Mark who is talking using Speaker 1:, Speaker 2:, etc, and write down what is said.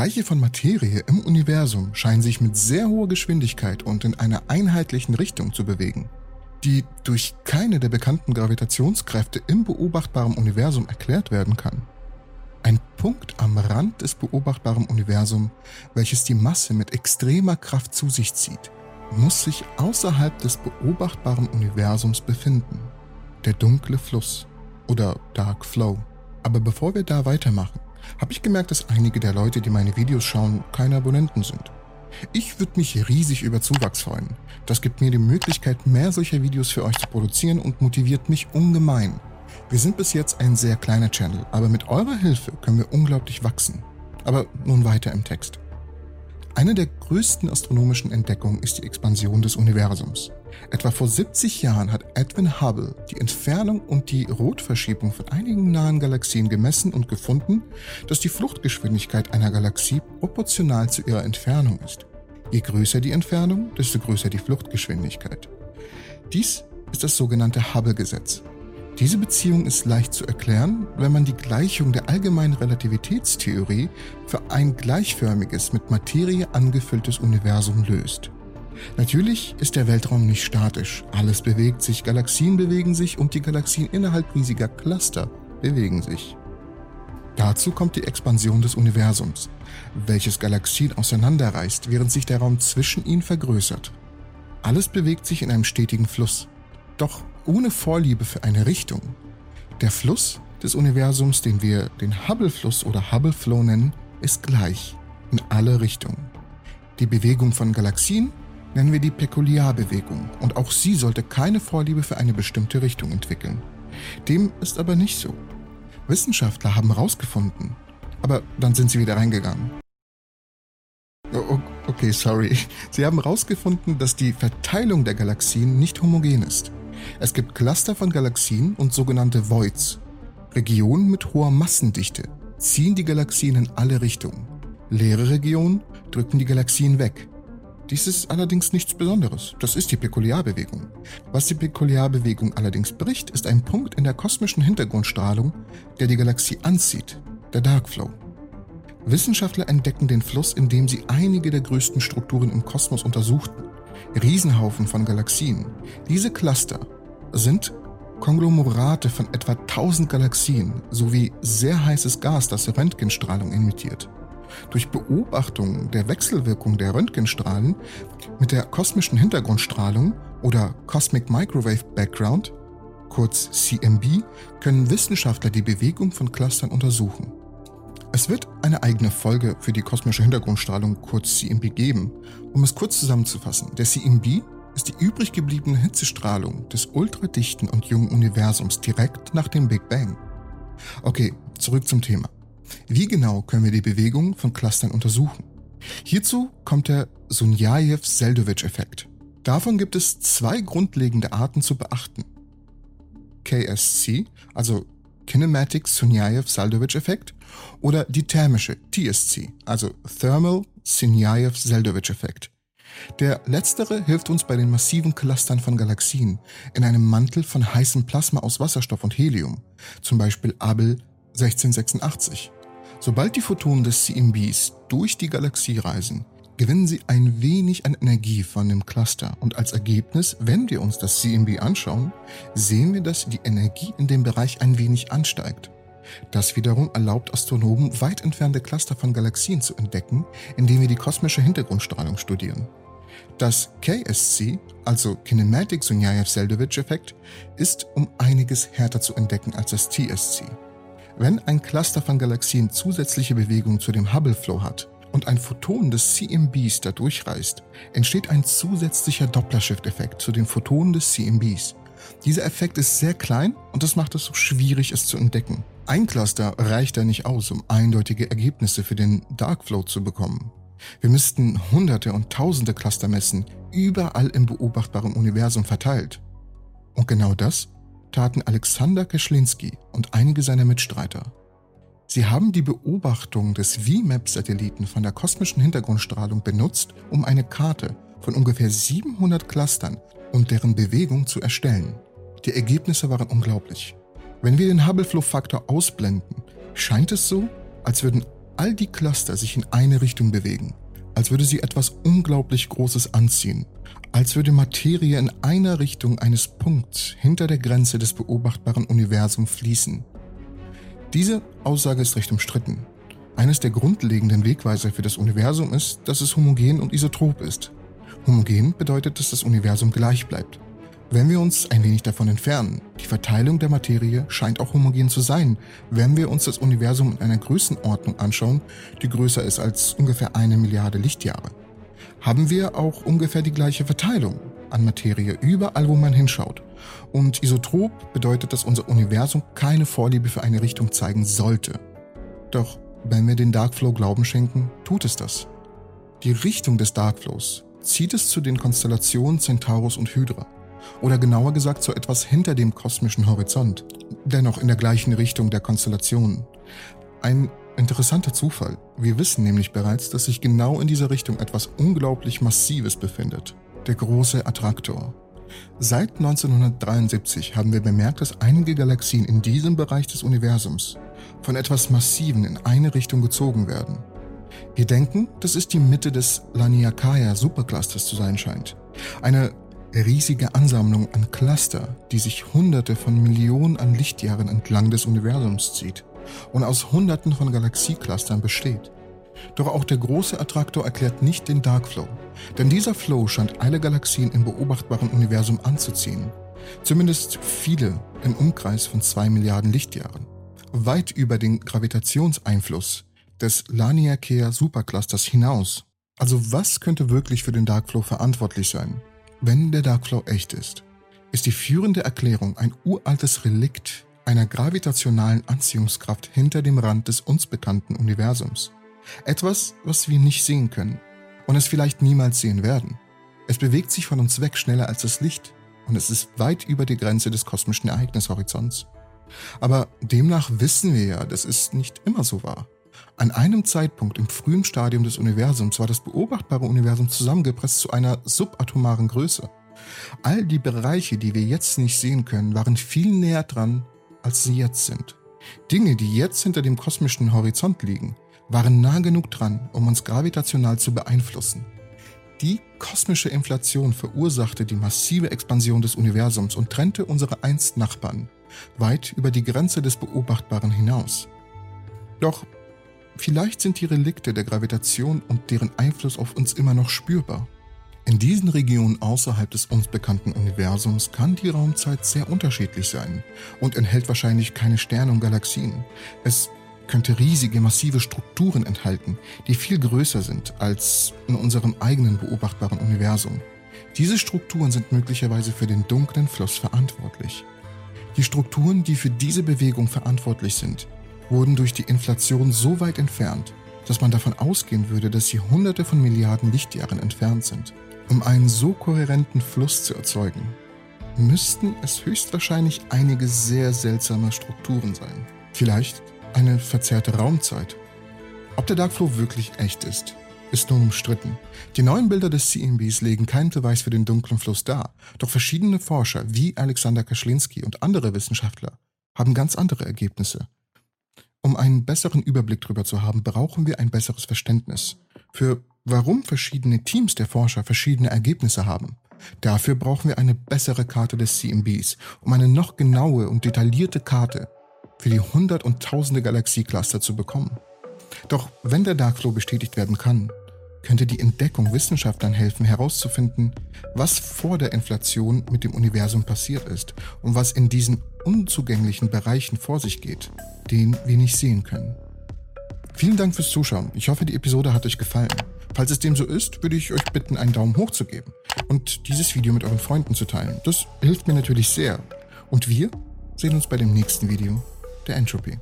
Speaker 1: Bereiche von Materie im Universum scheinen sich mit sehr hoher Geschwindigkeit und in einer einheitlichen Richtung zu bewegen, die durch keine der bekannten Gravitationskräfte im beobachtbaren Universum erklärt werden kann. Ein Punkt am Rand des beobachtbaren Universums, welches die Masse mit extremer Kraft zu sich zieht, muss sich außerhalb des beobachtbaren Universums befinden. Der dunkle Fluss oder Dark Flow. Aber bevor wir da weitermachen, habe ich gemerkt, dass einige der Leute, die meine Videos schauen, keine Abonnenten sind. Ich würde mich riesig über Zuwachs freuen. Das gibt mir die Möglichkeit, mehr solcher Videos für euch zu produzieren und motiviert mich ungemein. Wir sind bis jetzt ein sehr kleiner Channel, aber mit eurer Hilfe können wir unglaublich wachsen. Aber nun weiter im Text. Eine der größten astronomischen Entdeckungen ist die Expansion des Universums. Etwa vor 70 Jahren hat Edwin Hubble die Entfernung und die Rotverschiebung von einigen nahen Galaxien gemessen und gefunden, dass die Fluchtgeschwindigkeit einer Galaxie proportional zu ihrer Entfernung ist. Je größer die Entfernung, desto größer die Fluchtgeschwindigkeit. Dies ist das sogenannte Hubble-Gesetz. Diese Beziehung ist leicht zu erklären, wenn man die Gleichung der allgemeinen Relativitätstheorie für ein gleichförmiges, mit Materie angefülltes Universum löst. Natürlich ist der Weltraum nicht statisch. Alles bewegt sich, Galaxien bewegen sich und die Galaxien innerhalb riesiger Cluster bewegen sich. Dazu kommt die Expansion des Universums, welches Galaxien auseinanderreißt, während sich der Raum zwischen ihnen vergrößert. Alles bewegt sich in einem stetigen Fluss. Doch ohne Vorliebe für eine Richtung. Der Fluss des Universums, den wir den Hubble-Fluss oder Hubble-Flow nennen, ist gleich in alle Richtungen. Die Bewegung von Galaxien nennen wir die Pekuliarbewegung und auch sie sollte keine Vorliebe für eine bestimmte Richtung entwickeln. Dem ist aber nicht so. Wissenschaftler haben herausgefunden, aber dann sind sie wieder reingegangen. Oh, okay, sorry. Sie haben herausgefunden, dass die Verteilung der Galaxien nicht homogen ist. Es gibt Cluster von Galaxien und sogenannte Voids. Regionen mit hoher Massendichte ziehen die Galaxien in alle Richtungen. Leere Regionen drücken die Galaxien weg. Dies ist allerdings nichts Besonderes. Das ist die Pekuliarbewegung. Was die Pekuliarbewegung allerdings bricht, ist ein Punkt in der kosmischen Hintergrundstrahlung, der die Galaxie anzieht, der Darkflow. Wissenschaftler entdecken den Fluss, indem sie einige der größten Strukturen im Kosmos untersuchten. Riesenhaufen von Galaxien. Diese Cluster sind Konglomerate von etwa 1000 Galaxien sowie sehr heißes Gas, das Röntgenstrahlung emittiert. Durch Beobachtung der Wechselwirkung der Röntgenstrahlen mit der kosmischen Hintergrundstrahlung oder Cosmic Microwave Background, kurz CMB, können Wissenschaftler die Bewegung von Clustern untersuchen. Es wird eine eigene Folge für die kosmische Hintergrundstrahlung, kurz CMB, geben. Um es kurz zusammenzufassen, der CMB ist die übrig gebliebene Hitzestrahlung des ultradichten und jungen Universums direkt nach dem Big Bang. Okay, zurück zum Thema. Wie genau können wir die Bewegung von Clustern untersuchen? Hierzu kommt der Sunyaev-Seldowitsch-Effekt. Davon gibt es zwei grundlegende Arten zu beachten. KSC, also Kinematic Sunyaev-Seldowitsch-Effekt oder die thermische TSC, also Thermal Sunyaev-Seldowitsch-Effekt. Der letztere hilft uns bei den massiven Clustern von Galaxien in einem Mantel von heißem Plasma aus Wasserstoff und Helium, zum Beispiel Abel 1686. Sobald die Photonen des CMBs durch die Galaxie reisen, gewinnen sie ein wenig an Energie von dem Cluster und als Ergebnis, wenn wir uns das CMB anschauen, sehen wir, dass die Energie in dem Bereich ein wenig ansteigt. Das wiederum erlaubt Astronomen weit entfernte Cluster von Galaxien zu entdecken, indem wir die kosmische Hintergrundstrahlung studieren. Das KSC, also Kinematic Sunyaev-Seldowitsch-Effekt, ist um einiges härter zu entdecken als das TSC. Wenn ein Cluster von Galaxien zusätzliche Bewegung zu dem Hubble-Flow hat, und ein Photon des CMBs da durchreist, entsteht ein zusätzlicher Doppler-Shift-Effekt zu den Photonen des CMBs. Dieser Effekt ist sehr klein und das macht es so schwierig, es zu entdecken. Ein Cluster reicht da nicht aus, um eindeutige Ergebnisse für den Darkflow zu bekommen. Wir müssten hunderte und tausende Cluster messen, überall im beobachtbaren Universum verteilt. Und genau das taten Alexander Keschlinski und einige seiner Mitstreiter. Sie haben die Beobachtung des VMAP-Satelliten von der kosmischen Hintergrundstrahlung benutzt, um eine Karte von ungefähr 700 Clustern und deren Bewegung zu erstellen. Die Ergebnisse waren unglaublich. Wenn wir den Hubble-Flow-Faktor ausblenden, scheint es so, als würden all die Cluster sich in eine Richtung bewegen, als würde sie etwas unglaublich Großes anziehen, als würde Materie in einer Richtung eines Punkts hinter der Grenze des beobachtbaren Universums fließen. Diese Aussage ist recht umstritten. Eines der grundlegenden Wegweiser für das Universum ist, dass es homogen und isotrop ist. Homogen bedeutet, dass das Universum gleich bleibt. Wenn wir uns ein wenig davon entfernen, die Verteilung der Materie scheint auch homogen zu sein, wenn wir uns das Universum in einer Größenordnung anschauen, die größer ist als ungefähr eine Milliarde Lichtjahre, haben wir auch ungefähr die gleiche Verteilung an Materie überall, wo man hinschaut. Und isotrop bedeutet, dass unser Universum keine Vorliebe für eine Richtung zeigen sollte. Doch wenn wir den Darkflow Glauben schenken, tut es das. Die Richtung des Darkflows zieht es zu den Konstellationen Centaurus und Hydra oder genauer gesagt so etwas hinter dem kosmischen Horizont, dennoch in der gleichen Richtung der Konstellationen. Ein interessanter Zufall. Wir wissen nämlich bereits, dass sich genau in dieser Richtung etwas unglaublich Massives befindet. Der große Attraktor. Seit 1973 haben wir bemerkt, dass einige Galaxien in diesem Bereich des Universums von etwas Massiven in eine Richtung gezogen werden. Wir denken, dass es die Mitte des Laniakea Superclusters zu sein scheint. Eine riesige Ansammlung an Cluster, die sich hunderte von Millionen an Lichtjahren entlang des Universums zieht und aus hunderten von Galaxieclustern besteht. Doch auch der große Attraktor erklärt nicht den Darkflow, denn dieser Flow scheint alle Galaxien im beobachtbaren Universum anzuziehen. Zumindest viele im Umkreis von zwei Milliarden Lichtjahren. Weit über den Gravitationseinfluss des Laniakea Superclusters hinaus. Also was könnte wirklich für den Darkflow verantwortlich sein? Wenn der Darkflow echt ist, ist die führende Erklärung ein uraltes Relikt einer gravitationalen Anziehungskraft hinter dem Rand des uns bekannten Universums. Etwas, was wir nicht sehen können und es vielleicht niemals sehen werden. Es bewegt sich von uns weg schneller als das Licht und es ist weit über die Grenze des kosmischen Ereignishorizonts. Aber demnach wissen wir ja, dass es nicht immer so war. An einem Zeitpunkt im frühen Stadium des Universums war das beobachtbare Universum zusammengepresst zu einer subatomaren Größe. All die Bereiche, die wir jetzt nicht sehen können, waren viel näher dran, als sie jetzt sind. Dinge, die jetzt hinter dem kosmischen Horizont liegen, waren nah genug dran, um uns gravitational zu beeinflussen. Die kosmische Inflation verursachte die massive Expansion des Universums und trennte unsere einst Nachbarn weit über die Grenze des Beobachtbaren hinaus. Doch Vielleicht sind die Relikte der Gravitation und deren Einfluss auf uns immer noch spürbar. In diesen Regionen außerhalb des uns bekannten Universums kann die Raumzeit sehr unterschiedlich sein und enthält wahrscheinlich keine Sterne und Galaxien. Es könnte riesige, massive Strukturen enthalten, die viel größer sind als in unserem eigenen beobachtbaren Universum. Diese Strukturen sind möglicherweise für den dunklen Fluss verantwortlich. Die Strukturen, die für diese Bewegung verantwortlich sind, wurden durch die Inflation so weit entfernt, dass man davon ausgehen würde, dass sie hunderte von Milliarden Lichtjahren entfernt sind. Um einen so kohärenten Fluss zu erzeugen, müssten es höchstwahrscheinlich einige sehr seltsame Strukturen sein. Vielleicht eine verzerrte Raumzeit. Ob der Darkflow wirklich echt ist, ist nun umstritten. Die neuen Bilder des CMBs legen keinen Beweis für den dunklen Fluss dar, doch verschiedene Forscher wie Alexander Kaschlinski und andere Wissenschaftler haben ganz andere Ergebnisse. Um einen besseren Überblick darüber zu haben, brauchen wir ein besseres Verständnis für warum verschiedene Teams der Forscher verschiedene Ergebnisse haben. Dafür brauchen wir eine bessere Karte des CMBs, um eine noch genaue und detaillierte Karte für die hundert und tausende Galaxiecluster zu bekommen. Doch wenn der Darkflow bestätigt werden kann, könnte die Entdeckung Wissenschaftlern helfen herauszufinden, was vor der Inflation mit dem Universum passiert ist und was in diesen unzugänglichen Bereichen vor sich geht, den wir nicht sehen können. Vielen Dank fürs Zuschauen. Ich hoffe, die Episode hat euch gefallen. Falls es dem so ist, würde ich euch bitten, einen Daumen hoch zu geben und dieses Video mit euren Freunden zu teilen. Das hilft mir natürlich sehr. Und wir sehen uns bei dem nächsten Video der Entropy.